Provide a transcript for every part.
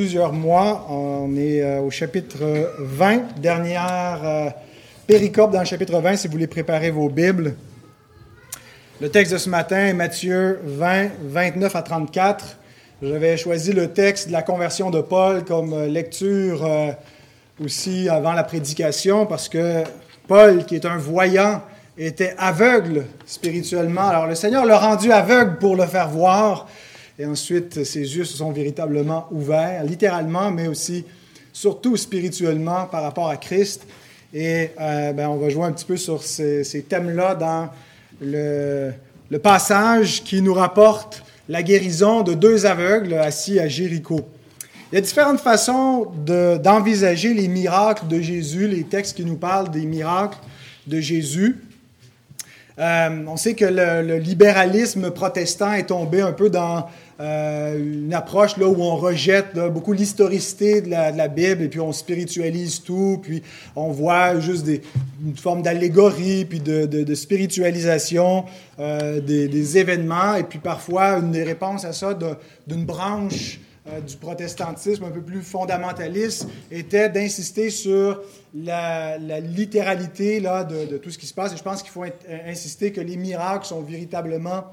plusieurs mois. On est euh, au chapitre 20, dernière euh, péricope dans le chapitre 20, si vous voulez préparer vos Bibles. Le texte de ce matin est Matthieu 20, 29 à 34. J'avais choisi le texte de la conversion de Paul comme euh, lecture aussi avant la prédication parce que Paul, qui est un voyant, était aveugle spirituellement. Alors le Seigneur l'a rendu aveugle pour le faire voir. Et ensuite, ses yeux se sont véritablement ouverts, littéralement, mais aussi, surtout spirituellement par rapport à Christ. Et euh, ben, on va jouer un petit peu sur ces, thèmes-là dans le, passage qui nous rapporte la guérison de deux aveugles assis à Jéricho. Il y a différentes façons d'envisager les miracles de Jésus, les textes qui nous parlent des miracles de Jésus. Euh, on sait que le, libéralisme protestant est tombé un peu dans euh, une approche là, où on rejette beaucoup l'historicité de la, Bible et puis on spiritualise tout, puis on voit juste des, une forme d'allégorie, puis de, spiritualisation euh, des, événements, et puis parfois une des réponses à ça d'une branche euh, du protestantisme un peu plus fondamentaliste était d'insister sur la, littéralité là, de, tout ce qui se passe. Et je pense qu'il faut insister que les miracles sont véritablement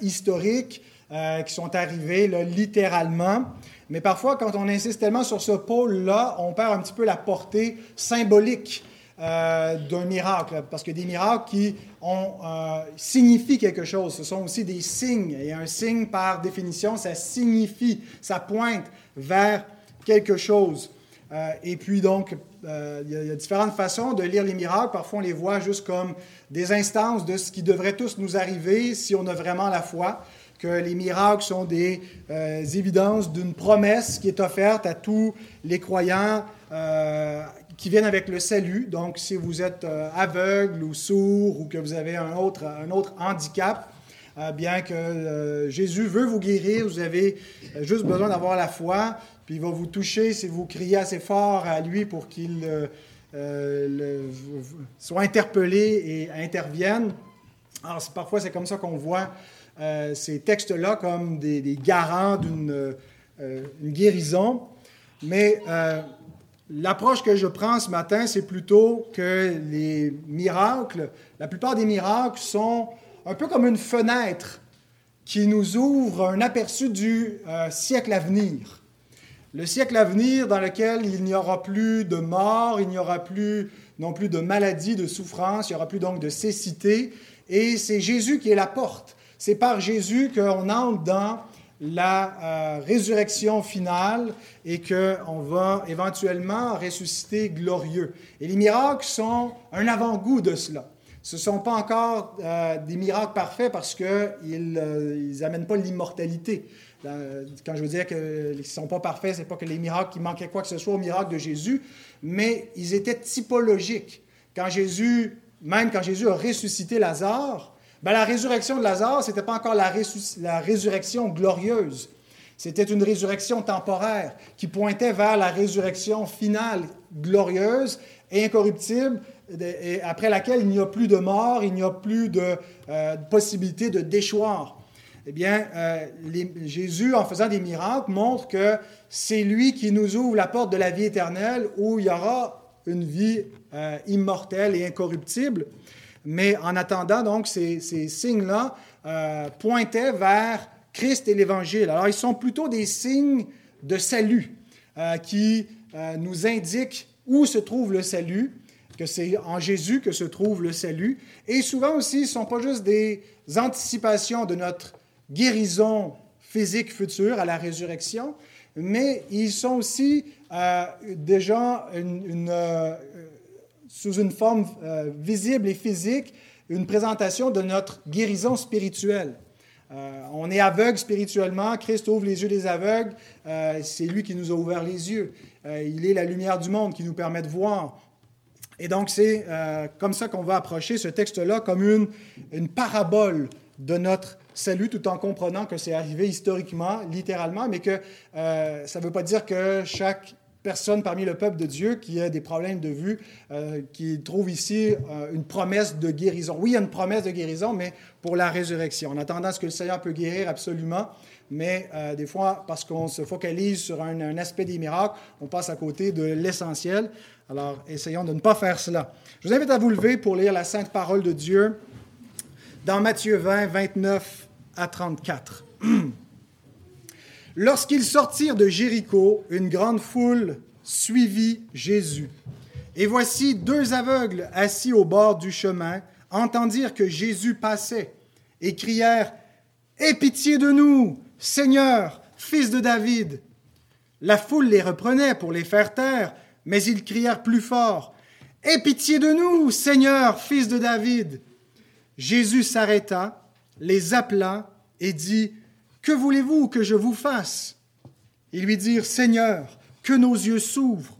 historiques, euh, qui sont arrivés littéralement. Mais parfois, quand on insiste tellement sur ce pôle-là, on perd un petit peu la portée symbolique euh, d'un miracle, parce que des miracles qui ont, euh, signifient quelque chose, ce sont aussi des signes, et un signe, par définition, ça signifie, ça pointe vers quelque chose. Et puis donc, il y, a différentes façons de lire les miracles. Parfois, on les voit juste comme des instances de ce qui devrait tous nous arriver si on a vraiment la foi que les miracles sont des évidences d'une promesse qui est offerte à tous les croyants qui viennent avec le salut. Donc, si vous êtes euh, aveugle ou sourd ou que vous avez un autre, un autre handicap, euh, bien que euh, Jésus veut vous guérir, vous avez juste besoin d'avoir la foi, puis il va vous toucher si vous criez assez fort à lui pour qu'il soit interpellé et intervienne. Alors, parfois, c'est comme ça qu'on voit ces textes-là comme des, garants d'une guérison. Mais L'approche que je prends ce matin, c'est plutôt que les miracles, la plupart des miracles sont un peu comme une fenêtre qui nous ouvre un aperçu du euh, siècle à venir. Le siècle à venir dans lequel il n'y aura plus de mort, il n'y aura plus non plus de maladie, de souffrance, il n'y aura plus donc de cécité. Et c'est Jésus qui est la porte. C'est par Jésus qu'on entre dans la euh, résurrection finale et qu'on va éventuellement ressusciter glorieux. Et les miracles sont un avant-goût de cela. Ce ne sont pas encore euh, des miracles parfaits parce qu'ils n'amènent euh, pas l'immortalité. Quand je veux dire qu'ils ne sont pas parfaits, ce n'est pas que les miracles, qui manquaient quoi que ce soit au miracle de Jésus, mais ils étaient typologiques. Quand Jésus, même quand Jésus a ressuscité Lazare, ben, la résurrection de Lazare, ce n'était pas encore la, résurrection glorieuse. C'était une résurrection temporaire qui pointait vers la résurrection finale, glorieuse et incorruptible, après laquelle il n'y a plus de mort, il n'y a plus de euh, possibilité de déchoir. Eh bien, euh, Jésus, en faisant des miracles, montre que c'est lui qui nous ouvre la porte de la vie éternelle où il y aura une vie euh, immortelle et incorruptible. Mais en attendant, donc, ces, signes-là euh, pointaient vers Christ et l'Évangile. Alors, ils sont plutôt des signes de salut euh, qui euh, nous indiquent où se trouve le salut, que c'est en Jésus que se trouve le salut. Et souvent aussi, ce ne sont pas juste des anticipations de notre guérison physique future à la résurrection, mais ils sont aussi déjà une, sous une forme euh, visible et physique, une présentation de notre guérison spirituelle. Euh, on est aveugle spirituellement, Christ ouvre les yeux des aveugles, euh, c'est lui qui nous a ouvert les yeux. il est la lumière du monde qui nous permet de voir. Et donc c'est comme ça qu'on va approcher ce texte-là comme une, une parabole de notre salut, tout en comprenant que c'est arrivé historiquement, littéralement, mais que ça ne veut pas dire que chaque personne parmi le peuple de Dieu qui a des problèmes de vue, euh, qui trouve ici euh, une promesse de guérison. Oui, il y a une promesse de guérison, mais pour la résurrection. En attendant ce que le Seigneur peut guérir absolument, mais euh, des fois, parce qu'on se focalise sur un, un, aspect des miracles, on passe à côté de l'essentiel. Alors, essayons de ne pas faire cela. Je vous invite à vous lever pour lire la sainte parole de Dieu dans Matthieu 20, 29 à 34. Lorsqu'ils sortirent de Jéricho, une grande foule suivit Jésus. Et voici deux aveugles assis au bord du chemin entendirent que Jésus passait et crièrent Aie pitié de nous, Seigneur, fils de David. La foule les reprenait pour les faire taire, mais ils crièrent plus fort Aie pitié de nous, Seigneur, fils de David. Jésus s'arrêta, les appela et dit Que voulez-vous que je vous fasse? Ils lui dirent Seigneur, que nos yeux s'ouvrent.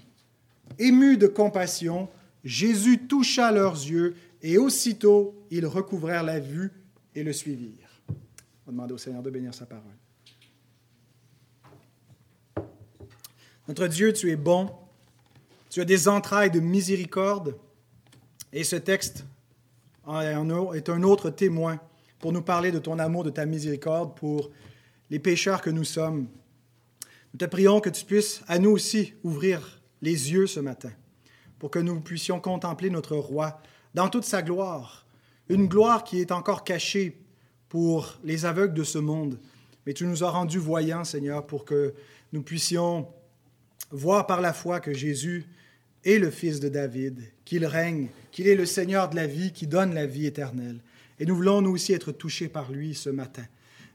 Ému de compassion, Jésus toucha leurs yeux et aussitôt ils recouvrèrent la vue et le suivirent. On va demander au Seigneur de bénir sa parole. Notre Dieu, tu es bon, tu as des entrailles de miséricorde, et ce texte est un autre témoin pour nous parler de ton amour, de ta miséricorde pour les pécheurs que nous sommes. Nous te prions que tu puisses à nous aussi ouvrir les yeux ce matin pour que nous puissions contempler notre roi dans toute sa gloire, une gloire qui est encore cachée pour les aveugles de ce monde. Mais tu nous as rendus voyants, Seigneur, pour que nous puissions voir par la foi que Jésus est le Fils de David, qu'il règne, qu'il est le Seigneur de la vie, qui donne la vie éternelle. Et nous voulons nous aussi être touchés par lui ce matin,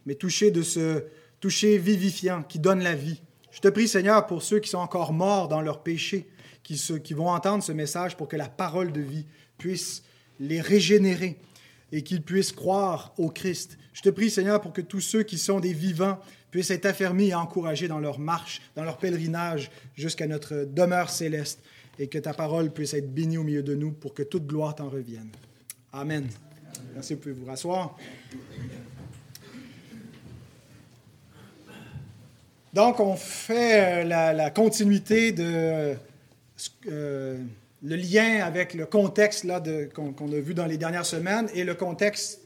mais touchés de ce toucher vivifiant qui donne la vie. Je te prie, Seigneur, pour ceux qui sont encore morts dans leur péché, qui, qui vont entendre ce message pour que la parole de vie puisse les régénérer et qu'ils puissent croire au Christ. Je te prie, Seigneur, pour que tous ceux qui sont des vivants puissent être affermis et encouragés dans leur marche, dans leur pèlerinage jusqu'à notre demeure céleste et que ta parole puisse être bénie au milieu de nous pour que toute gloire t'en revienne. Amen. Merci, vous pouvez vous rasseoir. Donc, on fait euh, la, continuité de euh, le lien avec le contexte là, qu'on, a vu dans les dernières semaines et le contexte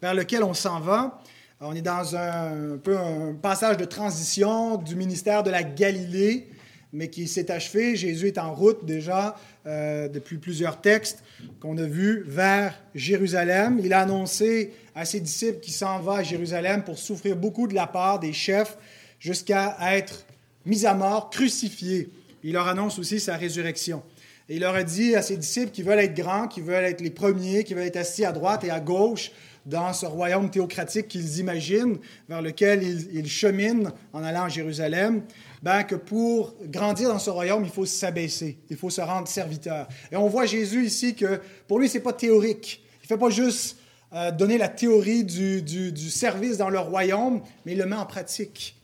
vers lequel on s'en va. On est dans un, un, peu un passage de transition du ministère de la Galilée mais qui s'est achevé. Jésus est en route déjà euh, depuis plusieurs textes qu'on a vus vers Jérusalem. Il a annoncé à ses disciples qu'il s'en va à Jérusalem pour souffrir beaucoup de la part des chefs jusqu'à être mis à mort, crucifié. Il leur annonce aussi sa résurrection. Et il leur a dit à ses disciples qui veulent être grands, qui veulent être les premiers, qui veulent être assis à droite et à gauche dans ce royaume théocratique qu'ils imaginent, vers lequel ils, cheminent en allant à Jérusalem, ben, que pour grandir dans ce royaume, il faut s'abaisser, il faut se rendre serviteur. Et on voit Jésus ici que pour lui, ce n'est pas théorique. Il ne fait pas juste euh, donner la théorie du, du, du, service dans le royaume, mais il le met en pratique.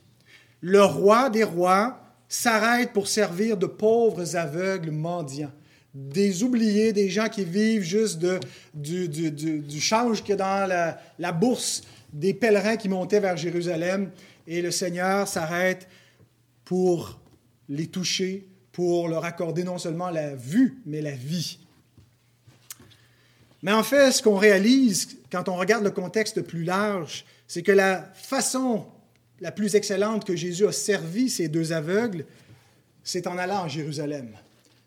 Le roi des rois s'arrête pour servir de pauvres aveugles mendiants, des oubliés, des gens qui vivent juste de, du, du, du change qu'il y a dans la, la bourse des pèlerins qui montaient vers Jérusalem. Et le Seigneur s'arrête pour les toucher, pour leur accorder non seulement la vue, mais la vie. Mais en fait, ce qu'on réalise quand on regarde le contexte plus large, c'est que la façon la plus excellente que Jésus a servi ces deux aveugles, c'est en allant à Jérusalem.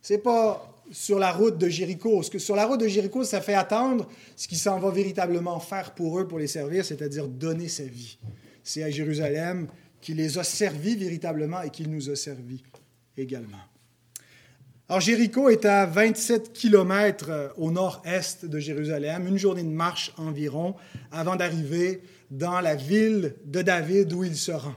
C'est pas sur la route de Jéricho. Parce que sur la route de Jéricho, ça fait attendre ce qu'il s'en va véritablement faire pour eux, pour les servir, c'est-à-dire donner sa vie. C'est à Jérusalem qui les a servis véritablement et qui nous a servis également. Alors Jéricho est à 27 kilomètres euh, au nord-est de Jérusalem, une journée de marche environ, avant d'arriver dans la ville de David où il se rend.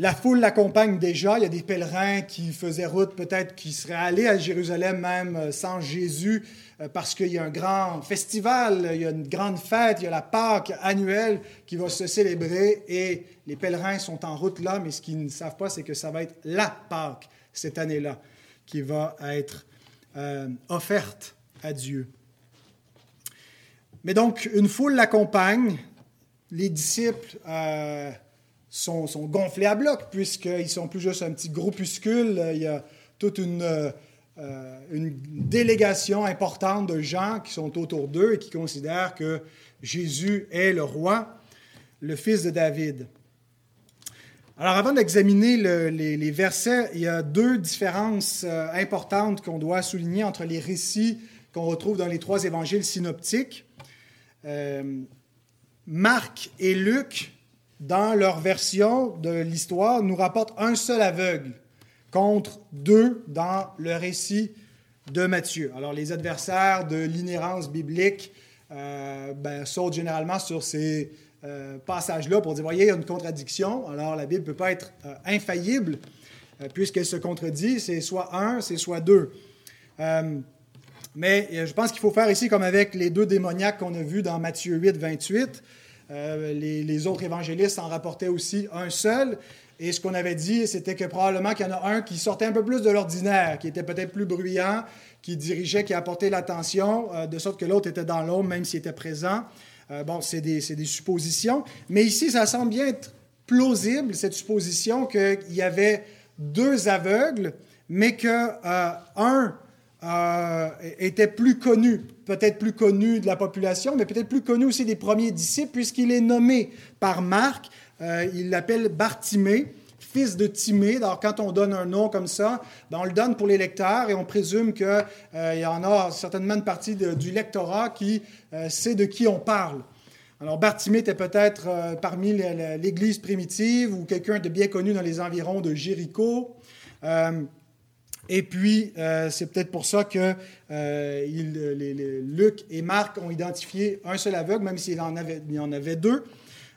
La foule l'accompagne déjà. Il y a des pèlerins qui faisaient route, peut-être qui seraient allés à Jérusalem même euh, sans Jésus, euh, parce qu'il y a un grand festival, il y a une grande fête, il y a la Pâque annuelle qui va se célébrer et les pèlerins sont en route là, mais ce qu'ils ne savent pas, c'est que ça va être la Pâque cette année-là qui va être euh, offerte à Dieu. Mais donc, une foule l'accompagne, les disciples sont, gonflés à bloc, puisqu'ils sont plus juste un petit groupuscule. Il y a toute une, euh, une délégation importante de gens qui sont autour d'eux et qui considèrent que Jésus est le roi. le fils de David. Alors avant d'examiner les, versets, il y a deux différences euh, importantes qu'on doit souligner entre les récits qu'on retrouve dans les trois évangiles synoptiques. Euh, Marc et Luc, dans leur version de l'histoire, nous rapportent un seul aveugle contre deux dans le récit de Matthieu. Alors les adversaires de l'inhérence biblique euh, ben, sautent généralement sur ces euh, passages-là pour dire, voyez, il y a une contradiction. Alors la Bible ne peut pas être infaillible puisqu'elle se contredit. C'est soit un, c'est soit deux. Mais je pense qu'il faut faire ici comme avec les deux démoniaques qu'on a vus dans Matthieu 8, 28. Les, les, autres évangélistes en rapportaient aussi un seul. Et ce qu'on avait dit, c'était que probablement qu'il y en a un qui sortait un peu plus de l'ordinaire, qui était peut-être plus bruyant, qui dirigeait, qui apportait l'attention, euh, de sorte que l'autre était dans l'ombre, même s'il était présent. Euh, bon, c'est des, des, suppositions. Mais ici, ça semble bien être plausible, cette supposition qu'il y avait deux aveugles, mais qu'un euh, était plus connu, peut-être plus connu de la population, mais peut-être plus connu aussi des premiers disciples, puisqu'il est nommé par Marc, il l'appelle Bartimée fils de Timée. Alors, quand on donne un nom comme ça, ben, on le donne pour les lecteurs et on présume qu'il euh, y en a certainement une partie du lectorat qui euh, sait de qui on parle. Alors, Bartimée était peut-être euh, parmi l'Église primitive ou quelqu'un de bien connu dans les environs de Jéricho. Et puis, c'est peut-être pour ça que Luc et Marc ont identifié un seul aveugle, même s'il en avait, en avait deux.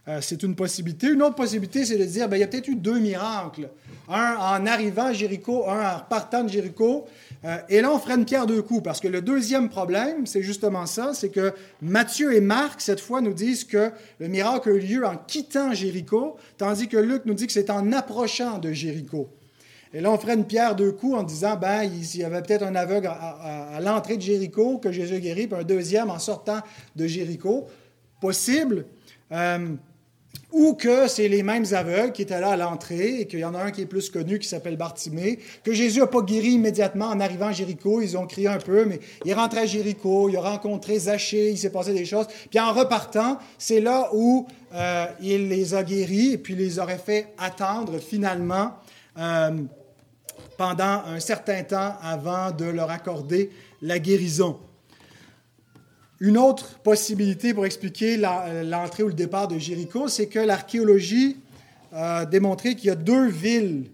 Euh, c'est une possibilité. Une autre possibilité, c'est de dire, ben, il y a peut-être eu deux miracles. Un en arrivant à Jéricho, un en partant de Jéricho. Euh, et là, on ferait une pierre deux coups, parce que le deuxième problème, c'est justement ça, c'est que Matthieu et Marc, cette fois, nous disent que le miracle a eu lieu en quittant Jéricho, tandis que Luc nous dit que c'est en approchant de Jéricho. Et là, on ferait une pierre deux coups en disant, ben, il y avait peut-être un aveugle à, l'entrée de Jéricho que Jésus guérit, puis un deuxième en sortant de Jéricho. Possible. Euh, ou que c'est les mêmes aveugles qui étaient là à l'entrée et qu'il y en a un qui est plus connu qui s'appelle Bartimée, que Jésus n'a pas guéri immédiatement en arrivant à Jéricho. Ils ont crié un peu, mais il est rentré à Jéricho, il a rencontré Zachée, il s'est passé des choses. Puis en repartant, c'est là où euh, il les a guéris et puis les aurait fait attendre finalement euh, pendant un certain temps avant de leur accorder la guérison. Une autre possibilité pour expliquer l'entrée ou le départ de Jéricho, c'est que l'archéologie a démontré qu'il y a deux villes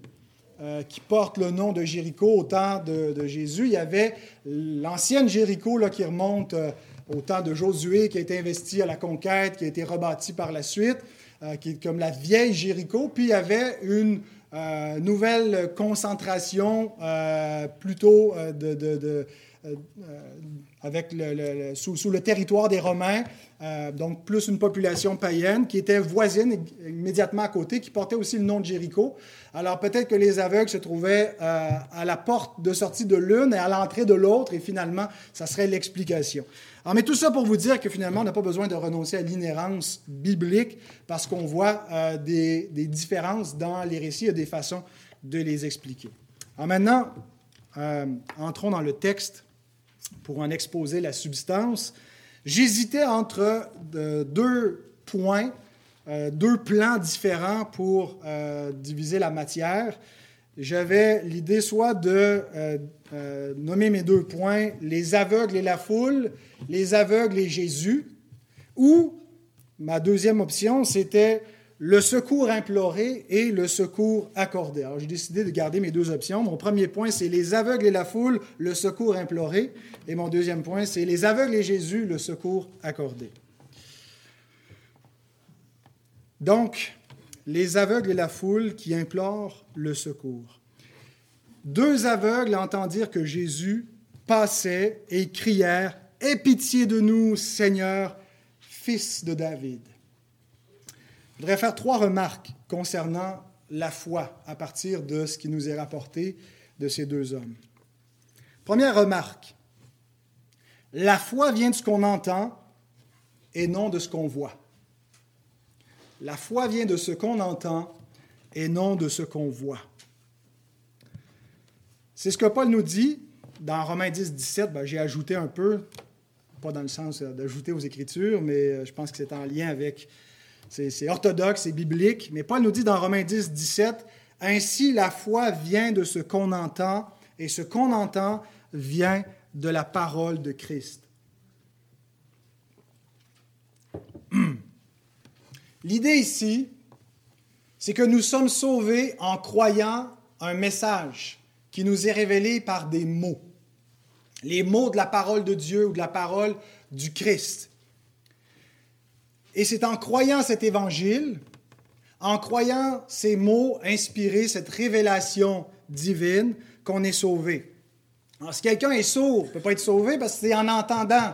euh, qui portent le nom de Jéricho au temps de, Jésus. Il y avait l'ancienne Jéricho là, qui remonte euh, au temps de Josué, qui a été investi à la conquête, qui a été rebâti par la suite, euh, qui est comme la vieille Jéricho. Puis il y avait une nouvelle concentration plutôt de avec le, sous, le territoire des Romains, euh, donc plus une population païenne qui était voisine immédiatement à côté, qui portait aussi le nom de Jéricho. Alors peut-être que les aveugles se trouvaient euh, à la porte de sortie de l'une et à l'entrée de l'autre, et finalement, ça serait l'explication. Alors, mais tout ça pour vous dire que finalement, on n'a pas besoin de renoncer à l'inhérence biblique parce qu'on voit euh, des, différences dans les récits et des façons de les expliquer. Alors maintenant, entrons dans le texte pour en exposer la substance, j'hésitais entre euh, deux points, euh, deux plans différents pour euh, diviser la matière. J'avais l'idée soit de nommer mes deux points les aveugles et la foule, les aveugles et Jésus, ou ma deuxième option, c'était le secours imploré et le secours accordé. Alors, j'ai décidé de garder mes deux options. Mon premier point, c'est les aveugles et la foule, le secours imploré. Et mon deuxième point, c'est les aveugles et Jésus, le secours accordé. Donc, les aveugles et la foule qui implorent le secours. Deux aveugles entendirent que Jésus passait et crièrent Aie pitié de nous, Seigneur, fils de David. Je voudrais faire trois remarques concernant la foi à partir de ce qui nous est rapporté de ces deux hommes. Première remarque, la foi vient de ce qu'on entend et non de ce qu'on voit. La foi vient de ce qu'on entend et non de ce qu'on voit. C'est ce que Paul nous dit dans Romains 10, 17. Ben, j'ai ajouté un peu, pas dans le sens d'ajouter aux Écritures, mais euh, je pense que c'est en lien avec c'est orthodoxe, c'est biblique, mais Paul nous dit dans Romains 10, 17, Ainsi la foi vient de ce qu'on entend, et ce qu'on entend vient de la parole de Christ. L'idée ici, c'est que nous sommes sauvés en croyant un message qui nous est révélé par des mots. Les mots de la parole de Dieu ou de la parole du Christ. Et c'est en croyant cet évangile, en croyant ces mots inspirés, cette révélation divine, qu'on est sauvé. Alors, si quelqu'un est sourd, il ne peut pas être sauvé parce que c'est en entendant.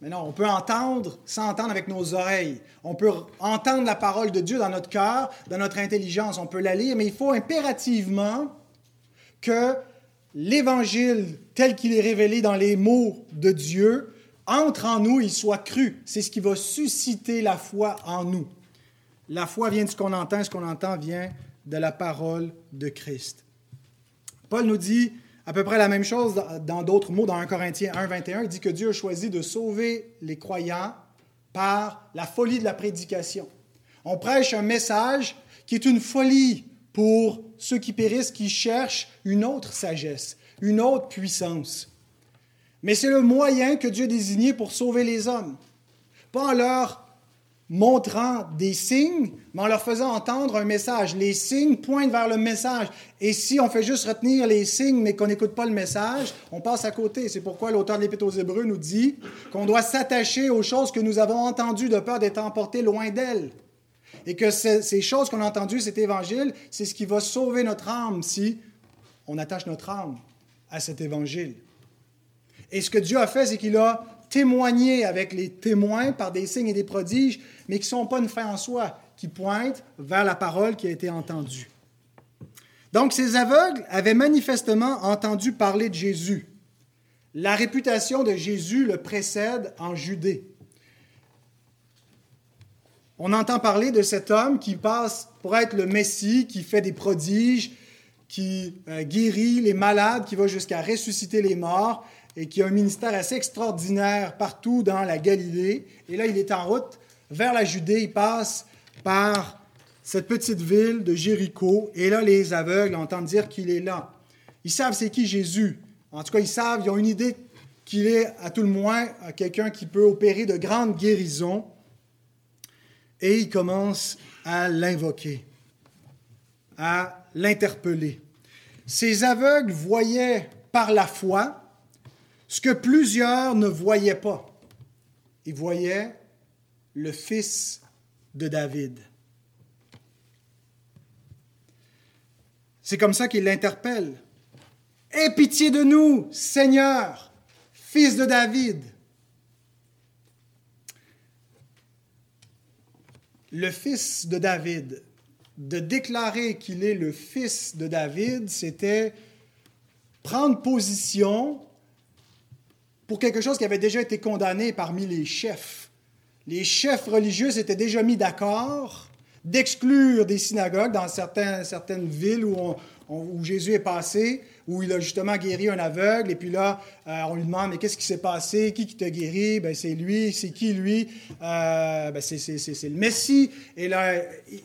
Mais non, on peut entendre sans entendre avec nos oreilles. On peut entendre la parole de Dieu dans notre cœur, dans notre intelligence. On peut la lire, mais il faut impérativement que l'Évangile tel qu'il est révélé dans les mots de Dieu entre en nous et soit cru. C'est ce qui va susciter la foi en nous. La foi vient de ce qu'on entend, ce qu'on entend vient de la parole de Christ. Paul nous dit à peu près la même chose dans d'autres mots, dans 1 Corinthiens 1, 21. Il dit que Dieu a choisi de sauver les croyants par la folie de la prédication. On prêche un message qui est une folie pour ceux qui périssent, qui cherchent une autre sagesse, une autre puissance. Mais c'est le moyen que Dieu a désigné pour sauver les hommes. Pas en leur montrant des signes, mais en leur faisant entendre un message. Les signes pointent vers le message. Et si on fait juste retenir les signes, mais qu'on n'écoute pas le message, on passe à côté. C'est pourquoi l'auteur de l'Épître aux Hébreux nous dit qu'on doit s'attacher aux choses que nous avons entendues de peur d'être emportés loin d'elles. Et que ces choses qu'on a entendues, cet évangile, c'est ce qui va sauver notre âme si on attache notre âme à cet évangile. Et ce que Dieu a fait, c'est qu'il a témoigner avec les témoins par des signes et des prodiges, mais qui ne sont pas une fin en soi, qui pointent vers la parole qui a été entendue. Donc ces aveugles avaient manifestement entendu parler de Jésus. La réputation de Jésus le précède en Judée. On entend parler de cet homme qui passe pour être le Messie, qui fait des prodiges, qui euh, guérit les malades, qui va jusqu'à ressusciter les morts et qui a un ministère assez extraordinaire partout dans la Galilée. Et là, il est en route vers la Judée. Il passe par cette petite ville de Jéricho. Et là, les aveugles entendent dire qu'il est là. Ils savent c'est qui Jésus. En tout cas, ils savent, ils ont une idée qu'il est, à tout le moins, quelqu'un qui peut opérer de grandes guérisons. Et ils commencent à l'invoquer, à l'interpeller. Ces aveugles voyaient par la foi ce que plusieurs ne voyaient pas. Ils voyaient le fils de David. C'est comme ça qu'il l'interpelle. Aie pitié de nous, Seigneur, fils de David. Le fils de David, de déclarer qu'il est le fils de David, c'était prendre position pour quelque chose qui avait déjà été condamné parmi les chefs. Les chefs religieux s'étaient déjà mis d'accord d'exclure des synagogues dans certaines villes où, où, Jésus est passé, où il a justement guéri un aveugle, et puis là, euh, on lui demande, mais qu'est-ce qui s'est passé? Qui qui t'a guéri? Ben, c'est lui. C'est qui, lui? Euh, ben, c'est, le Messie. Et là,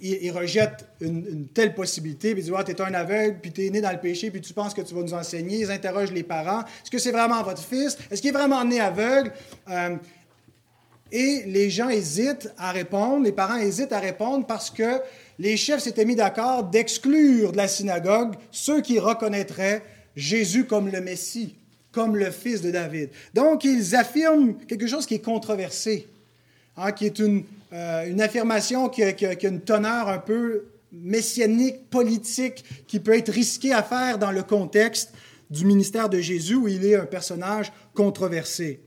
il, rejette une, telle possibilité, puis il dit, ah, t'es un aveugle, puis t'es né dans le péché, puis tu penses que tu vas nous enseigner. Ils interrogent les parents. Est-ce que c'est vraiment votre fils? Est-ce qu'il est vraiment né aveugle? Euh, et les gens hésitent à répondre, les parents hésitent à répondre parce que les chefs s'étaient mis d'accord d'exclure de la synagogue ceux qui reconnaîtraient Jésus comme le Messie, comme le fils de David. Donc, ils affirment quelque chose qui est controversé, hein, qui est une, euh, affirmation qui a, une teneur un peu messianique, politique, qui peut être risquée à faire dans le contexte du ministère de Jésus où il est un personnage controversé.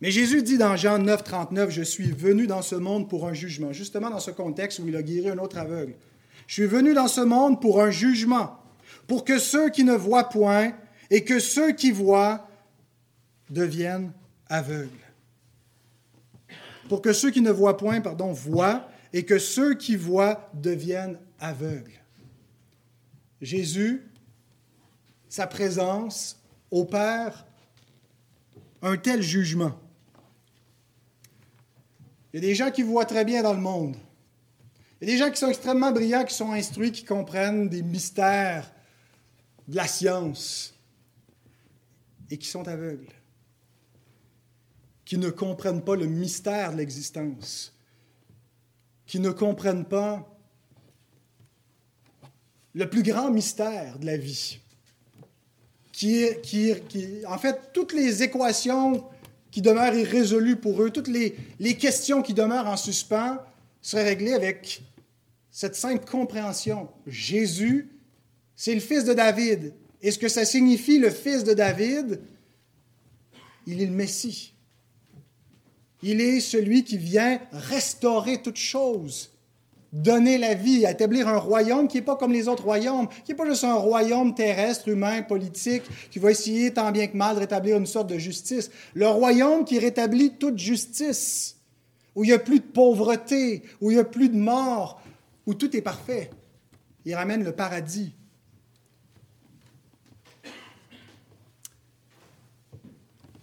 Mais Jésus dit dans Jean 9, 39, Je suis venu dans ce monde pour un jugement, justement dans ce contexte où il a guéri un autre aveugle. Je suis venu dans ce monde pour un jugement, pour que ceux qui ne voient point et que ceux qui voient deviennent aveugles. Pour que ceux qui ne voient point, pardon, voient et que ceux qui voient deviennent aveugles. Jésus, sa présence opère un tel jugement. Il y a des gens qui voient très bien dans le monde. Il y a des gens qui sont extrêmement brillants, qui sont instruits, qui comprennent des mystères de la science et qui sont aveugles, qui ne comprennent pas le mystère de l'existence, qui ne comprennent pas le plus grand mystère de la vie, qui qui, en fait, toutes les équations qui demeurent irrésolues pour eux, toutes les, les questions qui demeurent en suspens, seraient réglées avec cette simple compréhension. Jésus, c'est le fils de David. Et ce que ça signifie, le fils de David, il est le Messie. Il est celui qui vient restaurer toute chose, donner la vie, établir un royaume qui n'est pas comme les autres royaumes, qui n'est pas juste un royaume terrestre, humain, politique, qui va essayer tant bien que mal de rétablir une sorte de justice. Le royaume qui rétablit toute justice, où il n'y a plus de pauvreté, où il n'y a plus de mort, où tout est parfait. Il ramène le paradis.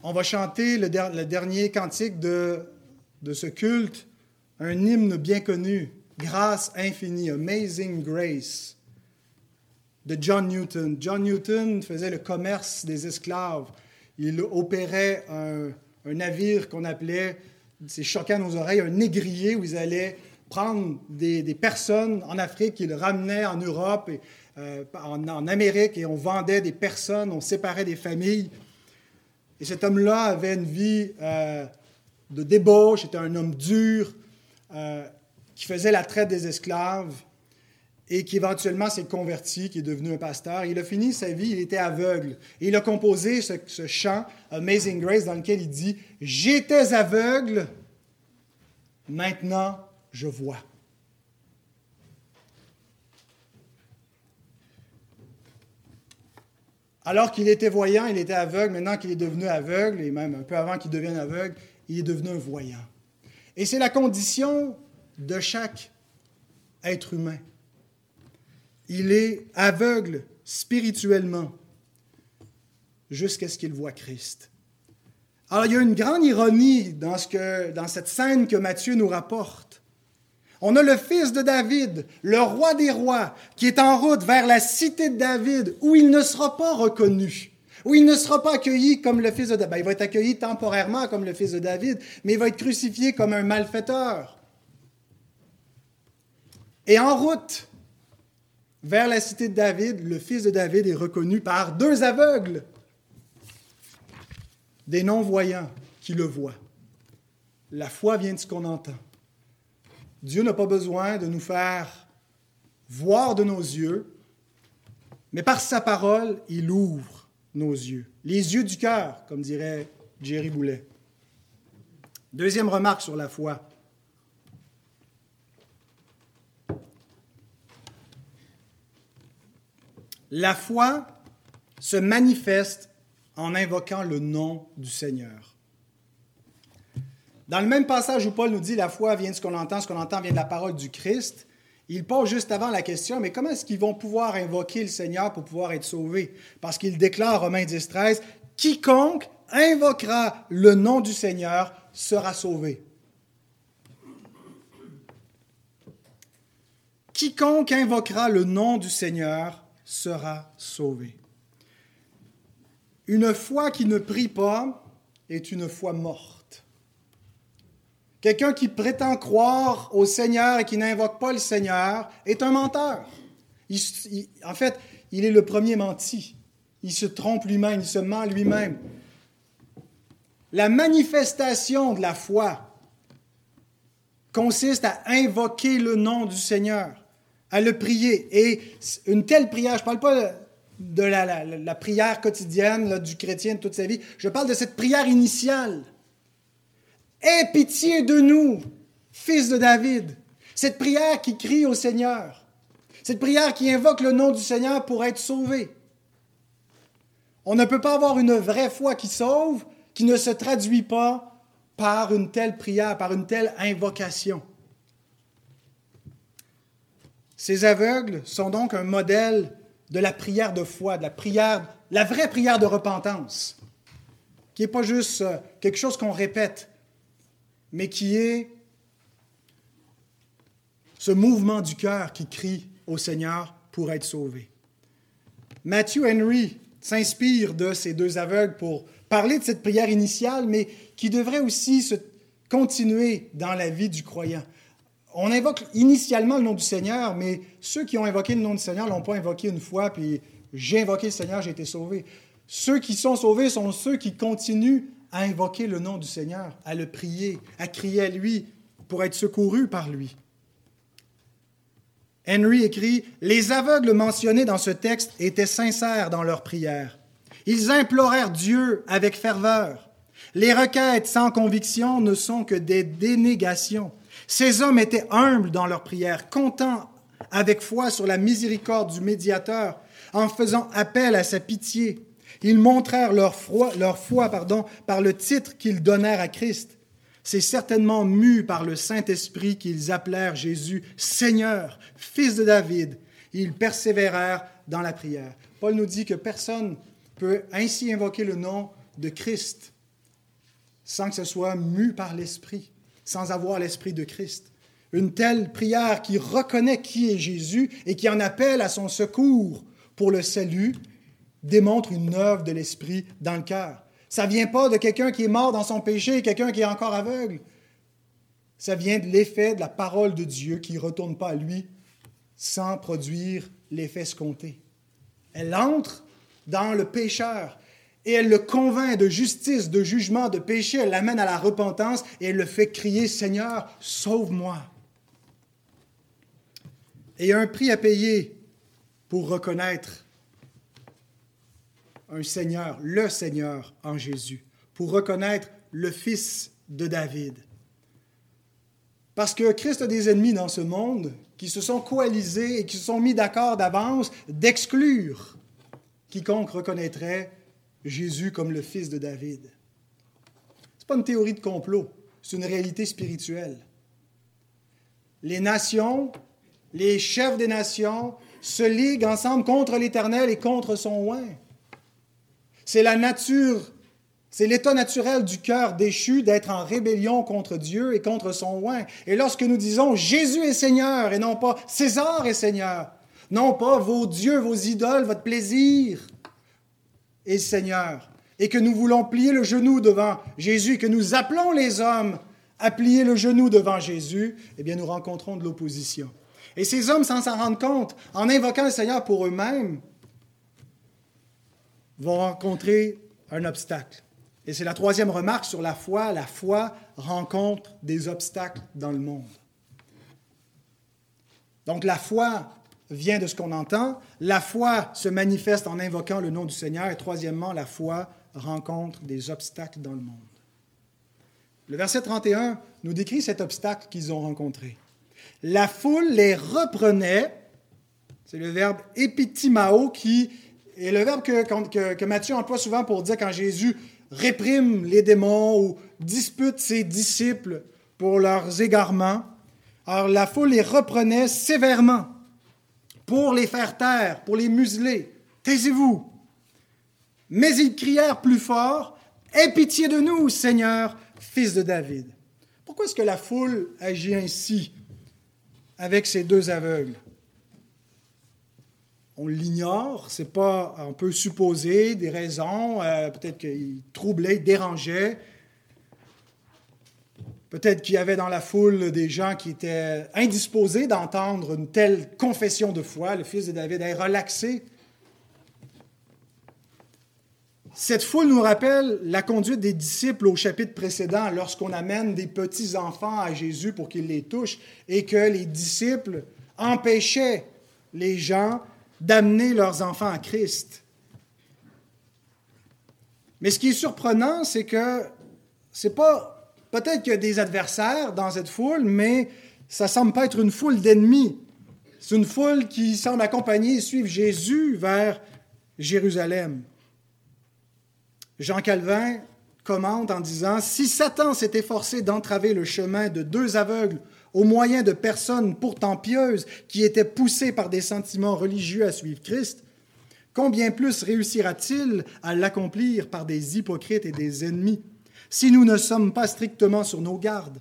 On va chanter le, dernier cantique de, de ce culte, un hymne bien connu, Grâce infinie, Amazing Grace, de John Newton. John Newton faisait le commerce des esclaves. Il opérait un, navire qu'on appelait, c'est choquant nos oreilles, un négrier où ils allaient prendre des, personnes en Afrique, ils ramenaient en Europe et euh, en, en, Amérique et on vendait des personnes, on séparait des familles. Et cet homme-là avait une vie euh, de débauche, était un homme dur, euh, qui faisait la traite des esclaves et qui éventuellement s'est converti, qui est devenu un pasteur. Il a fini sa vie, il était aveugle. Et il a composé ce, ce chant, Amazing Grace, dans lequel il dit, J'étais aveugle, maintenant je vois. Alors qu'il était voyant, il était aveugle. Maintenant qu'il est devenu aveugle, et même un peu avant qu'il devienne aveugle, il est devenu un voyant. Et c'est la condition de chaque être humain. Il est aveugle spirituellement jusqu'à ce qu'il voit Christ. Alors il y a une grande ironie dans, ce que, dans cette scène que Matthieu nous rapporte. On a le fils de David, le roi des rois, qui est en route vers la cité de David, où il ne sera pas reconnu, où il ne sera pas accueilli comme le fils de David. Ben, il va être accueilli temporairement comme le fils de David, mais il va être crucifié comme un malfaiteur. Et en route vers la cité de David, le fils de David est reconnu par deux aveugles, des non-voyants qui le voient. La foi vient de ce qu'on entend. Dieu n'a pas besoin de nous faire voir de nos yeux, mais par sa parole, il ouvre nos yeux. Les yeux du cœur, comme dirait Jerry Boulet. Deuxième remarque sur la foi. La foi se manifeste en invoquant le nom du Seigneur. Dans le même passage où Paul nous dit la foi vient de ce qu'on entend, ce qu'on entend vient de la parole du Christ, il pose juste avant la question, mais comment est-ce qu'ils vont pouvoir invoquer le Seigneur pour pouvoir être sauvés? Parce qu'il déclare, Romains 10, 13, quiconque invoquera le nom du Seigneur sera sauvé. Quiconque invoquera le nom du Seigneur sera sauvé. Une foi qui ne prie pas est une foi morte. Quelqu'un qui prétend croire au Seigneur et qui n'invoque pas le Seigneur est un menteur. en fait, il est le premier menti. Il se trompe lui-même, il se ment lui-même. La manifestation de la foi consiste à invoquer le nom du Seigneur, à le prier. Et une telle prière, je ne parle pas de la, prière quotidienne du chrétien de toute sa vie, je parle de cette prière initiale Aie pitié de nous, fils de David. Cette prière qui crie au Seigneur. Cette prière qui invoque le nom du Seigneur pour être sauvé. On ne peut pas avoir une vraie foi qui sauve qui ne se traduit pas par une telle prière, par une telle invocation. Ces aveugles sont donc un modèle de la prière de foi, de la prière, la vraie prière de repentance, qui n'est pas juste euh, quelque chose qu'on répète, mais qui est ce mouvement du cœur qui crie au Seigneur pour être sauvé. Matthew Henry s'inspire de ces deux aveugles pour parler de cette prière initiale, mais qui devrait aussi se continuer dans la vie du croyant. On invoque initialement le nom du Seigneur, mais ceux qui ont invoqué le nom du Seigneur ne l'ont pas invoqué une fois, puis j'ai invoqué le Seigneur, j'ai été sauvé. Ceux qui sont sauvés sont ceux qui continuent à invoquer le nom du Seigneur, à le prier, à crier à lui pour être secourus par lui. Henry écrit, Les aveugles mentionnés dans ce texte étaient sincères dans leur prière. Ils implorèrent Dieu avec ferveur. Les requêtes sans conviction ne sont que des dénégations. Ces hommes étaient humbles dans leur prière, contents avec foi sur la miséricorde du médiateur, en faisant appel à sa pitié. Ils montrèrent leur foi, par le titre qu'ils donnèrent à Christ. C'est certainement mu par le Saint-Esprit qu'ils appelèrent Jésus Seigneur, Fils de David. Ils persévérèrent dans la prière. Paul nous dit que personne peut ainsi invoquer le nom de Christ sans que ce soit mu par l'Esprit, sans avoir l'Esprit de Christ. Une telle prière qui reconnaît qui est Jésus et qui en appelle à son secours pour le salut démontre une œuvre de l'Esprit dans le cœur. Ça ne vient pas de quelqu'un qui est mort dans son péché, quelqu'un qui est encore aveugle. Ça vient de l'effet de la parole de Dieu qui ne retourne pas à lui sans produire l'effet escompté. Elle entre dans le pécheur et elle le convainc de justice, de jugement, de péché, elle l'amène à la repentance et elle le fait crier, Seigneur, sauve-moi. Et il y a un prix à payer pour reconnaître un Seigneur, le Seigneur en Jésus, pour reconnaître le Fils de David. Parce que Christ a des ennemis dans ce monde qui se sont coalisés et qui se sont mis d'accord d'avance d'exclure quiconque reconnaîtrait Jésus comme le fils de David. Ce n'est pas une théorie de complot, c'est une réalité spirituelle. Les nations, les chefs des nations se liguent ensemble contre l'Éternel et contre son oint. C'est la nature, c'est l'état naturel du cœur déchu d'être en rébellion contre Dieu et contre son oint. Et lorsque nous disons Jésus est Seigneur et non pas César est Seigneur, non pas vos dieux, vos idoles, votre plaisir, et Seigneur, et que nous voulons plier le genou devant Jésus, que nous appelons les hommes à plier le genou devant Jésus, eh bien nous rencontrons de l'opposition. Et ces hommes, sans s'en rendre compte, en invoquant le Seigneur pour eux-mêmes, vont rencontrer un obstacle. Et c'est la troisième remarque sur la foi. La foi rencontre des obstacles dans le monde. Donc la foi vient de ce qu'on entend. La foi se manifeste en invoquant le nom du Seigneur. Et troisièmement, la foi rencontre des obstacles dans le monde. Le verset 31 nous décrit cet obstacle qu'ils ont rencontré. La foule les reprenait, c'est le verbe epitimao qui est le verbe que, que Matthieu emploie souvent pour dire quand Jésus réprime les démons ou dispute ses disciples pour leurs égarements. Alors la foule les reprenait sévèrement pour les faire taire, pour les museler. Taisez-vous. Mais ils crièrent plus fort, Aie pitié de nous, Seigneur, fils de David. Pourquoi est-ce que la foule agit ainsi avec ces deux aveugles? On l'ignore, c'est pas, on peut supposer des raisons, euh, peut-être qu'ils troublaient, dérangeaient, Peut-être qu'il y avait dans la foule des gens qui étaient indisposés d'entendre une telle confession de foi. Le fils de David est relaxé. Cette foule nous rappelle la conduite des disciples au chapitre précédent lorsqu'on amène des petits-enfants à Jésus pour qu'ils les touchent et que les disciples empêchaient les gens d'amener leurs enfants à Christ. Mais ce qui est surprenant, c'est que ce n'est pas Peut-être qu'il y a des adversaires dans cette foule, mais ça semble pas être une foule d'ennemis. C'est une foule qui semble accompagner et suivre Jésus vers Jérusalem. Jean Calvin commente en disant Si Satan s'est efforcé d'entraver le chemin de deux aveugles au moyen de personnes pourtant pieuses qui étaient poussées par des sentiments religieux à suivre Christ, combien plus réussira-t-il à l'accomplir par des hypocrites et des ennemis si nous ne sommes pas strictement sur nos gardes.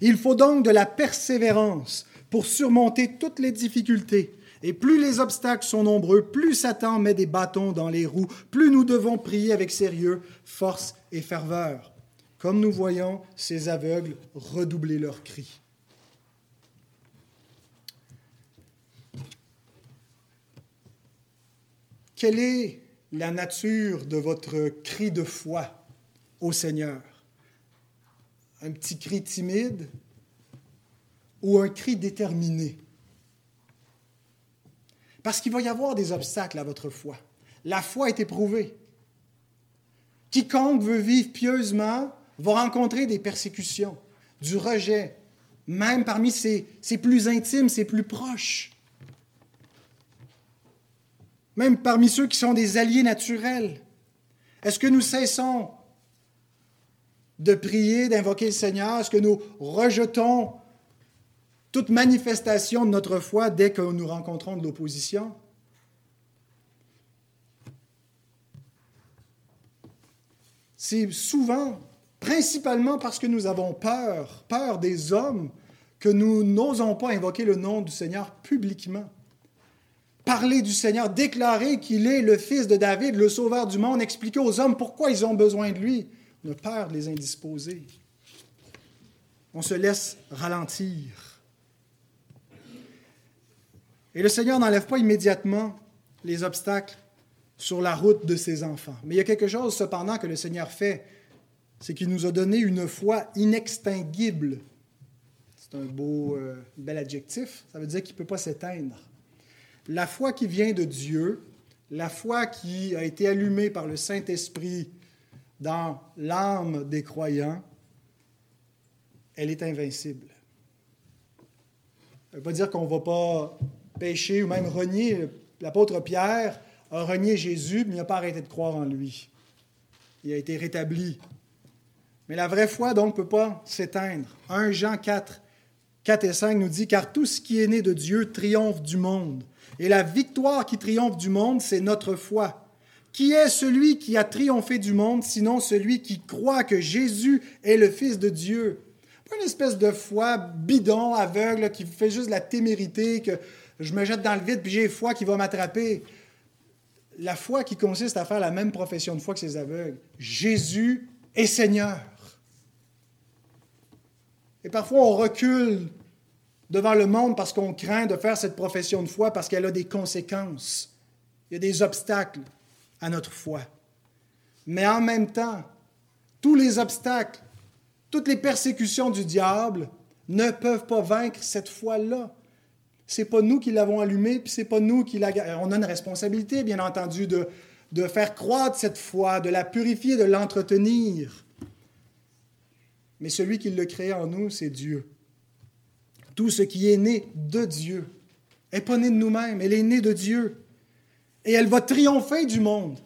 Il faut donc de la persévérance pour surmonter toutes les difficultés. Et plus les obstacles sont nombreux, plus Satan met des bâtons dans les roues, plus nous devons prier avec sérieux, force et ferveur, comme nous voyons ces aveugles redoubler leurs cris. Quelle est la nature de votre cri de foi? Au Seigneur? Un petit cri timide ou un cri déterminé? Parce qu'il va y avoir des obstacles à votre foi. La foi est éprouvée. Quiconque veut vivre pieusement va rencontrer des persécutions, du rejet, même parmi ses, ses plus intimes, ses plus proches même parmi ceux qui sont des alliés naturels. Est-ce que nous cessons de prier, d'invoquer le Seigneur? Est-ce que nous rejetons toute manifestation de notre foi dès que nous rencontrons de l'opposition? C'est souvent, principalement parce que nous avons peur, peur des hommes, que nous n'osons pas invoquer le nom du Seigneur publiquement parler du Seigneur, déclarer qu'il est le Fils de David, le Sauveur du monde, expliquer aux hommes pourquoi ils ont besoin de lui. A peur de les indisposer. On se laisse ralentir. Et le Seigneur n'enlève pas immédiatement les obstacles sur la route de ses enfants. Mais il y a quelque chose cependant que le Seigneur fait, c'est qu'il nous a donné une foi inextinguible. C'est un beau, euh, bel adjectif. Ça veut dire qu'il ne peut pas s'éteindre la foi qui vient de Dieu, la foi qui a été allumée par le Saint-Esprit dans l'âme des croyants, elle est invincible. Ça ne veut pas dire qu'on ne va pas pécher ou même renier. L'apôtre Pierre a renié Jésus, mais il n'a pas arrêté de croire en lui. Il a été rétabli. Mais la vraie foi, donc, ne peut pas s'éteindre. 1 Jean 4, 4 et 5 nous dit, car tout ce qui est né de Dieu triomphe du monde. Et la victoire qui triomphe du monde, c'est notre foi. Qui est celui qui a triomphé du monde, sinon celui qui croit que Jésus est le Fils de Dieu? Pas une espèce de foi bidon, aveugle, qui fait juste la témérité, que je me jette dans le vide puis j'ai foi qui va m'attraper. La foi qui consiste à faire la même profession de foi que ces aveugles. Jésus est Seigneur. Et parfois, on recule devant le monde parce qu'on craint de faire cette profession de foi parce qu'elle a des conséquences. Il y a des obstacles à notre foi. Mais en même temps, tous les obstacles, toutes les persécutions du diable ne peuvent pas vaincre cette foi-là. C'est pas nous qui l'avons allumée, puis c'est pas nous qui la. On a une responsabilité, bien entendu, de, de faire croître cette foi, de la purifier, de l'entretenir. Mais celui qui l'a créé en nous, c'est Dieu. Tout ce qui est né de Dieu n'est pas né de nous-mêmes, elle est née de Dieu. Et elle va triompher du monde.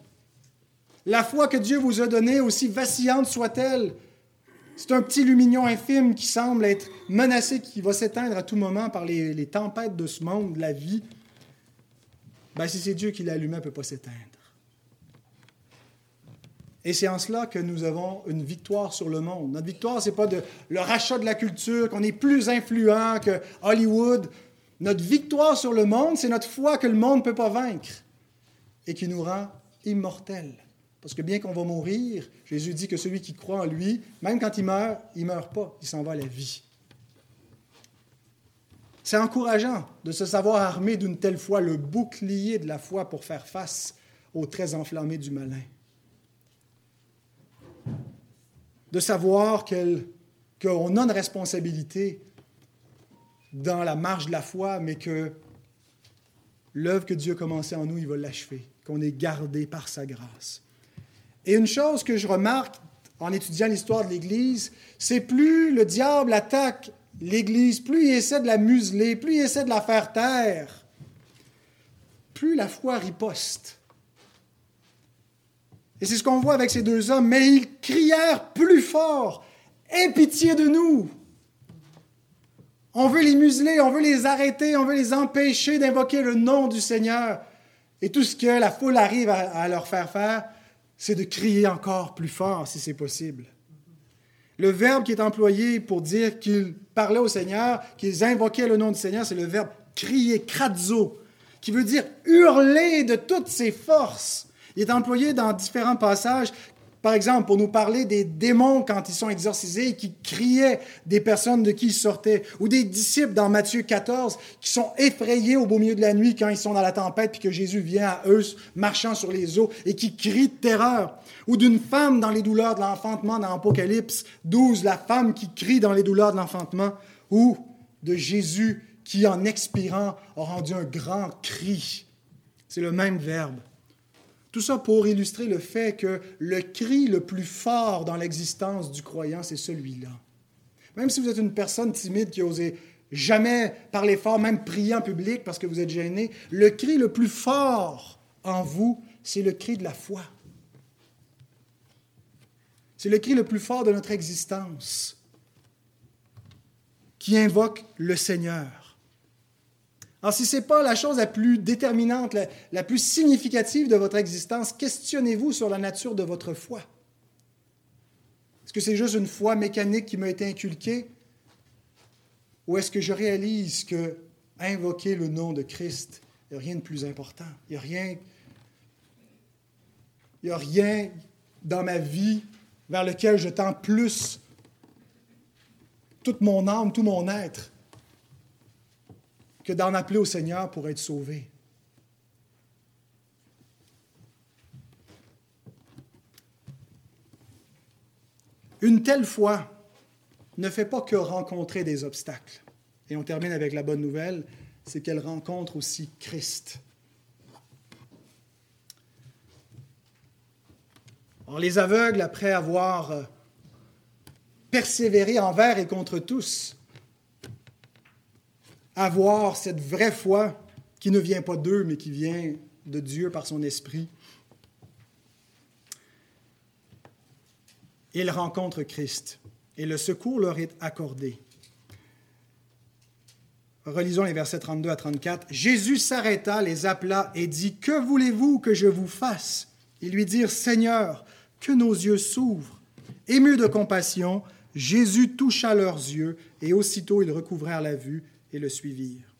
La foi que Dieu vous a donnée, aussi vacillante soit-elle, c'est un petit lumignon infime qui semble être menacé, qui va s'éteindre à tout moment par les, tempêtes de ce monde, de la vie. Ben, si c'est Dieu qui l'allume, elle ne peut pas s'éteindre. Et c'est en cela que nous avons une victoire sur le monde. Notre victoire, ce n'est pas de, le rachat de la culture, qu'on est plus influent que Hollywood. Notre victoire sur le monde, c'est notre foi que le monde ne peut pas vaincre et qui nous rend immortels. Parce que bien qu'on va mourir, Jésus dit que celui qui croit en lui, même quand il meurt, il ne meurt pas, il s'en va à la vie. C'est encourageant de se savoir armé d'une telle foi, le bouclier de la foi pour faire face aux traits enflammés du malin de savoir qu'on a une responsabilité dans la marche de la foi, mais que l'œuvre que Dieu a commencée en nous, il va l'achever, qu'on est gardé par sa grâce. Et une chose que je remarque en étudiant l'histoire de l'Église, c'est plus le diable attaque l'Église, plus il essaie de la museler, plus il essaie de la faire taire, plus la foi riposte. Et c'est ce qu'on voit avec ces deux hommes. Mais ils crièrent plus fort Aie pitié de nous On veut les museler, on veut les arrêter, on veut les empêcher d'invoquer le nom du Seigneur. Et tout ce que la foule arrive à, leur faire faire, c'est de crier encore plus fort si c'est possible. Le verbe qui est employé pour dire qu'ils parlaient au Seigneur, qu'ils invoquaient le nom du Seigneur, c'est le verbe crier, kratzo, qui veut dire hurler de toutes ses forces. Il est employé dans différents passages par exemple, pour nous parler des démons quand ils sont exorcisés et qui criaient des personnes de qui ils sortaient, ou des disciples dans Matthieu 14 qui sont effrayés au beau milieu de la nuit quand ils sont dans la tempête puis que Jésus vient à eux marchant sur les eaux et qui crient de terreur, ou d'une femme dans les douleurs de l'enfantement dans Apocalypse 12, la femme qui crie dans les douleurs de l'enfantement, ou de Jésus qui, en expirant, a rendu un grand cri. C'est le même verbe. Tout ça pour illustrer le fait que le cri le plus fort dans l'existence du croyant, c'est celui-là. Même si vous êtes une personne timide qui osait jamais parler fort, même prier en public parce que vous êtes gêné, le cri le plus fort en vous, c'est le cri de la foi. C'est le cri le plus fort de notre existence qui invoque le Seigneur. Alors, si ce n'est pas la chose la plus déterminante, la, plus significative de votre existence, questionnez-vous sur la nature de votre foi. Est-ce que c'est juste une foi mécanique qui m'a été inculquée? Ou est-ce que je réalise que invoquer le nom de Christ, il n'y a rien de plus important. Il a. Il n'y a rien dans ma vie vers lequel je tends plus toute mon âme, tout mon être que d'en appeler au Seigneur pour être sauvé. Une telle foi ne fait pas que rencontrer des obstacles. Et on termine avec la bonne nouvelle, c'est qu'elle rencontre aussi Christ. Alors, les aveugles, après avoir persévéré envers et contre tous, avoir cette vraie foi qui ne vient pas d'eux, mais qui vient de Dieu par son esprit. Ils rencontrent Christ et le secours leur est accordé. Relisons les versets 32 à 34. Jésus s'arrêta, les appela et dit, Que voulez-vous que je vous fasse? Ils lui dirent, Seigneur, que nos yeux s'ouvrent. Ému de compassion, Jésus toucha leurs yeux et aussitôt ils recouvrèrent la vue et le suivirent.